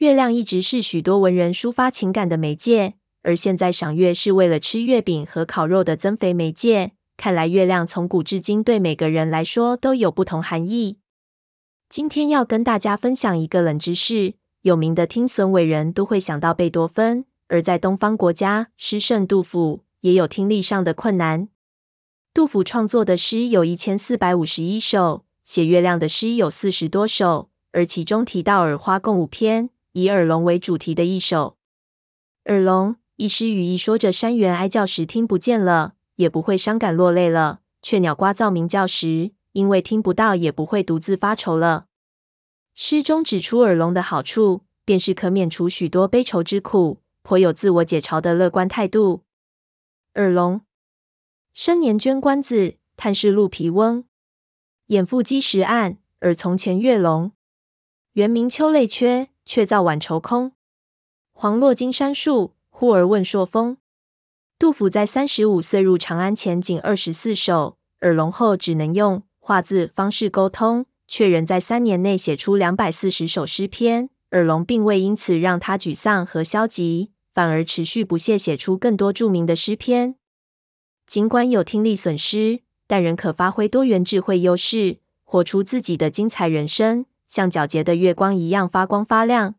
月亮一直是许多文人抒发情感的媒介，而现在赏月是为了吃月饼和烤肉的增肥媒介。看来月亮从古至今对每个人来说都有不同含义。今天要跟大家分享一个冷知识：有名的听损伟人都会想到贝多芬，而在东方国家，诗圣杜甫也有听力上的困难。杜甫创作的诗有一千四百五十一首，写月亮的诗有四十多首，而其中提到耳花共五篇。以耳聋为主题的一首《耳聋》，一诗语意说着山猿哀叫时听不见了，也不会伤感落泪了；雀鸟呱噪鸣叫时，因为听不到，也不会独自发愁了。诗中指出耳聋的好处，便是可免除许多悲愁之苦，颇有自我解嘲的乐观态度。耳聋，生年捐官子，探视鹿皮翁，眼腹积石暗，耳从前月聋。原名秋泪缺。却造晚愁空，黄落金山树，忽而问朔风。杜甫在三十五岁入长安前，仅二十四首耳聋后，只能用画字方式沟通，却仍在三年内写出两百四十首诗篇。耳聋并未因此让他沮丧和消极，反而持续不懈写出更多著名的诗篇。尽管有听力损失，但仍可发挥多元智慧优势，活出自己的精彩人生。像皎洁的月光一样发光发亮。